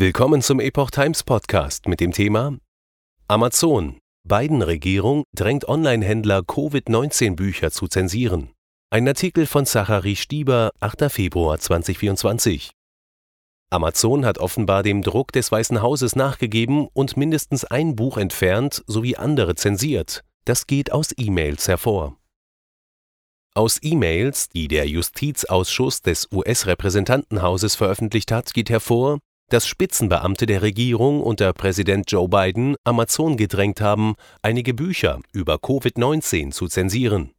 Willkommen zum Epoch Times Podcast mit dem Thema Amazon. Biden-Regierung drängt Online-Händler Covid-19-Bücher zu zensieren. Ein Artikel von Zachary Stieber, 8. Februar 2024. Amazon hat offenbar dem Druck des Weißen Hauses nachgegeben und mindestens ein Buch entfernt sowie andere zensiert. Das geht aus E-Mails hervor. Aus E-Mails, die der Justizausschuss des US-Repräsentantenhauses veröffentlicht hat, geht hervor, dass Spitzenbeamte der Regierung unter Präsident Joe Biden Amazon gedrängt haben, einige Bücher über Covid-19 zu zensieren.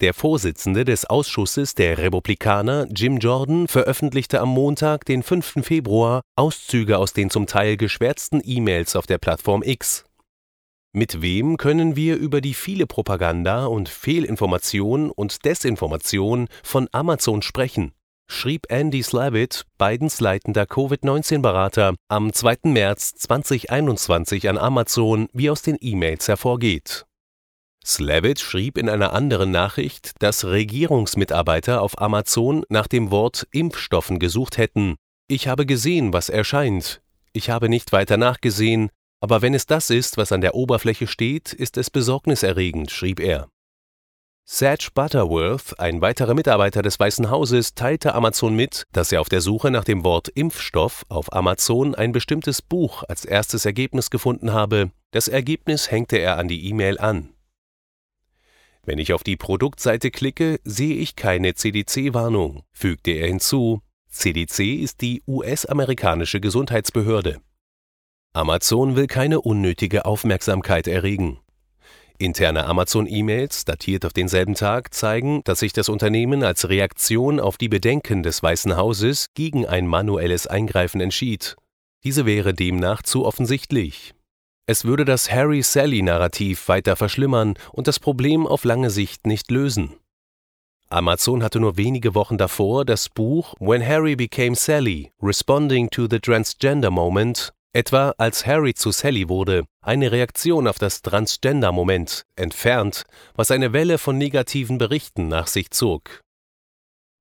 Der Vorsitzende des Ausschusses der Republikaner, Jim Jordan, veröffentlichte am Montag, den 5. Februar, Auszüge aus den zum Teil geschwärzten E-Mails auf der Plattform X. Mit wem können wir über die viele Propaganda und Fehlinformation und Desinformation von Amazon sprechen? Schrieb Andy Slavitt, Bidens leitender Covid-19-Berater, am 2. März 2021 an Amazon, wie aus den E-Mails hervorgeht. Slavitt schrieb in einer anderen Nachricht, dass Regierungsmitarbeiter auf Amazon nach dem Wort Impfstoffen gesucht hätten. Ich habe gesehen, was erscheint. Ich habe nicht weiter nachgesehen, aber wenn es das ist, was an der Oberfläche steht, ist es besorgniserregend, schrieb er. Sage Butterworth, ein weiterer Mitarbeiter des Weißen Hauses, teilte Amazon mit, dass er auf der Suche nach dem Wort Impfstoff auf Amazon ein bestimmtes Buch als erstes Ergebnis gefunden habe. Das Ergebnis hängte er an die E-Mail an. Wenn ich auf die Produktseite klicke, sehe ich keine CDC-Warnung, fügte er hinzu. CDC ist die US-amerikanische Gesundheitsbehörde. Amazon will keine unnötige Aufmerksamkeit erregen. Interne Amazon-E-Mails, datiert auf denselben Tag, zeigen, dass sich das Unternehmen als Reaktion auf die Bedenken des Weißen Hauses gegen ein manuelles Eingreifen entschied. Diese wäre demnach zu offensichtlich. Es würde das Harry-Sally-Narrativ weiter verschlimmern und das Problem auf lange Sicht nicht lösen. Amazon hatte nur wenige Wochen davor das Buch When Harry Became Sally, Responding to the Transgender Moment Etwa als Harry zu Sally wurde, eine Reaktion auf das Transgender-Moment, entfernt, was eine Welle von negativen Berichten nach sich zog.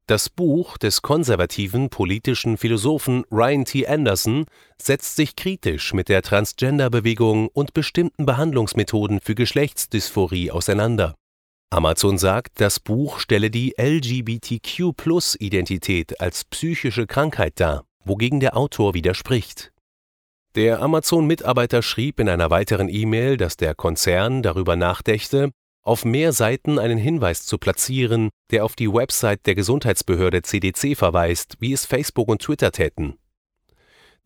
Das Buch des konservativen politischen Philosophen Ryan T. Anderson setzt sich kritisch mit der Transgender-Bewegung und bestimmten Behandlungsmethoden für Geschlechtsdysphorie auseinander. Amazon sagt, das Buch stelle die LGBTQ-Plus-Identität als psychische Krankheit dar, wogegen der Autor widerspricht. Der Amazon-Mitarbeiter schrieb in einer weiteren E-Mail, dass der Konzern darüber nachdächte, auf mehr Seiten einen Hinweis zu platzieren, der auf die Website der Gesundheitsbehörde CDC verweist, wie es Facebook und Twitter täten.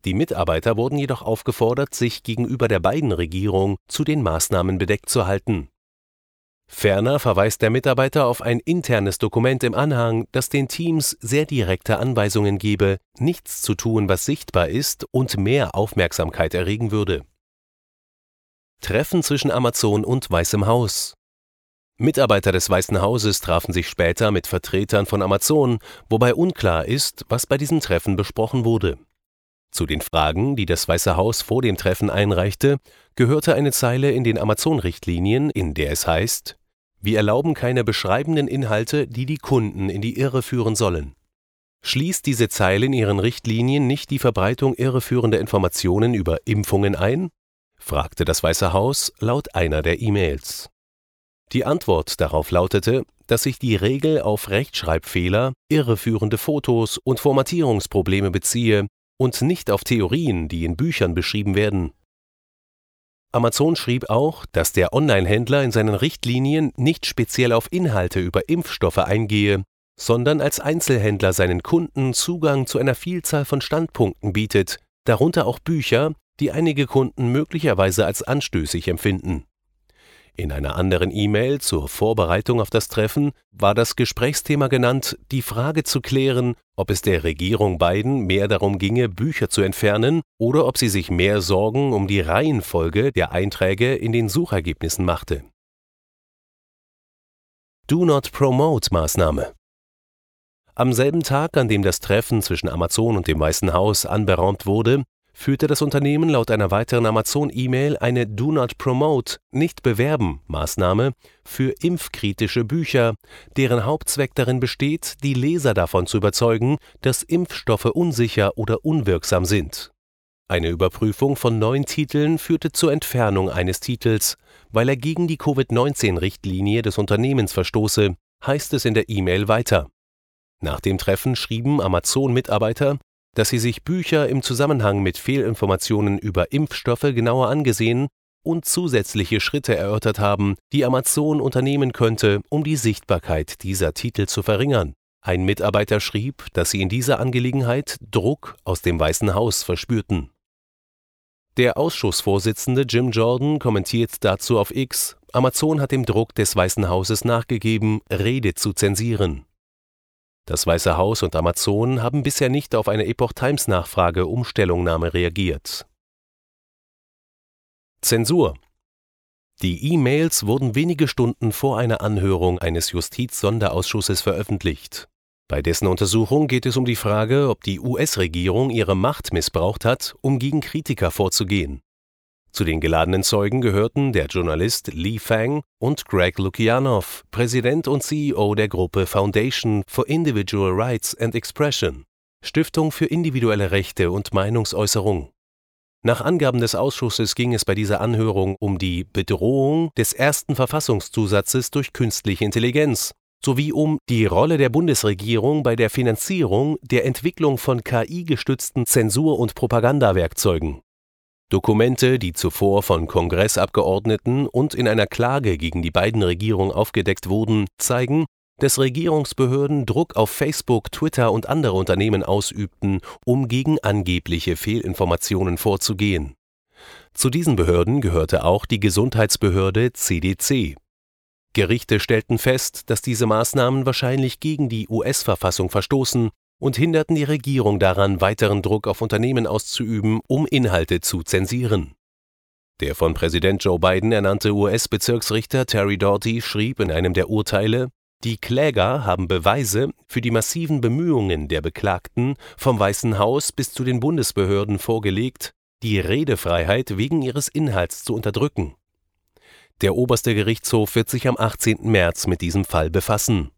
Die Mitarbeiter wurden jedoch aufgefordert, sich gegenüber der beiden Regierung zu den Maßnahmen bedeckt zu halten Ferner verweist der Mitarbeiter auf ein internes Dokument im Anhang, das den Teams sehr direkte Anweisungen gebe, nichts zu tun, was sichtbar ist und mehr Aufmerksamkeit erregen würde. Treffen zwischen Amazon und Weißem Haus Mitarbeiter des Weißen Hauses trafen sich später mit Vertretern von Amazon, wobei unklar ist, was bei diesem Treffen besprochen wurde. Zu den Fragen, die das Weiße Haus vor dem Treffen einreichte, gehörte eine Zeile in den Amazon-Richtlinien, in der es heißt, wir erlauben keine beschreibenden Inhalte, die die Kunden in die Irre führen sollen. Schließt diese Zeile in ihren Richtlinien nicht die Verbreitung irreführender Informationen über Impfungen ein? fragte das Weiße Haus laut einer der E-Mails. Die Antwort darauf lautete, dass sich die Regel auf Rechtschreibfehler, irreführende Fotos und Formatierungsprobleme beziehe und nicht auf Theorien, die in Büchern beschrieben werden. Amazon schrieb auch, dass der Online-Händler in seinen Richtlinien nicht speziell auf Inhalte über Impfstoffe eingehe, sondern als Einzelhändler seinen Kunden Zugang zu einer Vielzahl von Standpunkten bietet, darunter auch Bücher, die einige Kunden möglicherweise als anstößig empfinden in einer anderen E-Mail zur Vorbereitung auf das Treffen war das Gesprächsthema genannt, die Frage zu klären, ob es der Regierung Biden mehr darum ginge, Bücher zu entfernen oder ob sie sich mehr Sorgen um die Reihenfolge der Einträge in den Suchergebnissen machte. Do Not Promote Maßnahme Am selben Tag, an dem das Treffen zwischen Amazon und dem Weißen Haus anberaumt wurde, führte das Unternehmen laut einer weiteren Amazon-E-Mail eine Do Not Promote, nicht bewerben Maßnahme für impfkritische Bücher, deren Hauptzweck darin besteht, die Leser davon zu überzeugen, dass Impfstoffe unsicher oder unwirksam sind. Eine Überprüfung von neun Titeln führte zur Entfernung eines Titels, weil er gegen die Covid-19-Richtlinie des Unternehmens verstoße, heißt es in der E-Mail weiter. Nach dem Treffen schrieben Amazon-Mitarbeiter, dass sie sich Bücher im Zusammenhang mit Fehlinformationen über Impfstoffe genauer angesehen und zusätzliche Schritte erörtert haben, die Amazon unternehmen könnte, um die Sichtbarkeit dieser Titel zu verringern. Ein Mitarbeiter schrieb, dass sie in dieser Angelegenheit Druck aus dem Weißen Haus verspürten. Der Ausschussvorsitzende Jim Jordan kommentiert dazu auf X, Amazon hat dem Druck des Weißen Hauses nachgegeben, Rede zu zensieren. Das Weiße Haus und Amazon haben bisher nicht auf eine Epoch Times Nachfrage um Stellungnahme reagiert. Zensur Die E-Mails wurden wenige Stunden vor einer Anhörung eines Justiz-Sonderausschusses veröffentlicht. Bei dessen Untersuchung geht es um die Frage, ob die US-Regierung ihre Macht missbraucht hat, um gegen Kritiker vorzugehen. Zu den geladenen Zeugen gehörten der Journalist Lee Fang und Greg Lukianow, Präsident und CEO der Gruppe Foundation for Individual Rights and Expression, Stiftung für individuelle Rechte und Meinungsäußerung. Nach Angaben des Ausschusses ging es bei dieser Anhörung um die Bedrohung des ersten Verfassungszusatzes durch künstliche Intelligenz sowie um die Rolle der Bundesregierung bei der Finanzierung der Entwicklung von KI-gestützten Zensur- und Propagandawerkzeugen. Dokumente, die zuvor von Kongressabgeordneten und in einer Klage gegen die beiden Regierungen aufgedeckt wurden, zeigen, dass Regierungsbehörden Druck auf Facebook, Twitter und andere Unternehmen ausübten, um gegen angebliche Fehlinformationen vorzugehen. Zu diesen Behörden gehörte auch die Gesundheitsbehörde CDC. Gerichte stellten fest, dass diese Maßnahmen wahrscheinlich gegen die US-Verfassung verstoßen und hinderten die Regierung daran, weiteren Druck auf Unternehmen auszuüben, um Inhalte zu zensieren. Der von Präsident Joe Biden ernannte US-Bezirksrichter Terry Doughty schrieb in einem der Urteile, die Kläger haben Beweise für die massiven Bemühungen der Beklagten vom Weißen Haus bis zu den Bundesbehörden vorgelegt, die Redefreiheit wegen ihres Inhalts zu unterdrücken. Der oberste Gerichtshof wird sich am 18. März mit diesem Fall befassen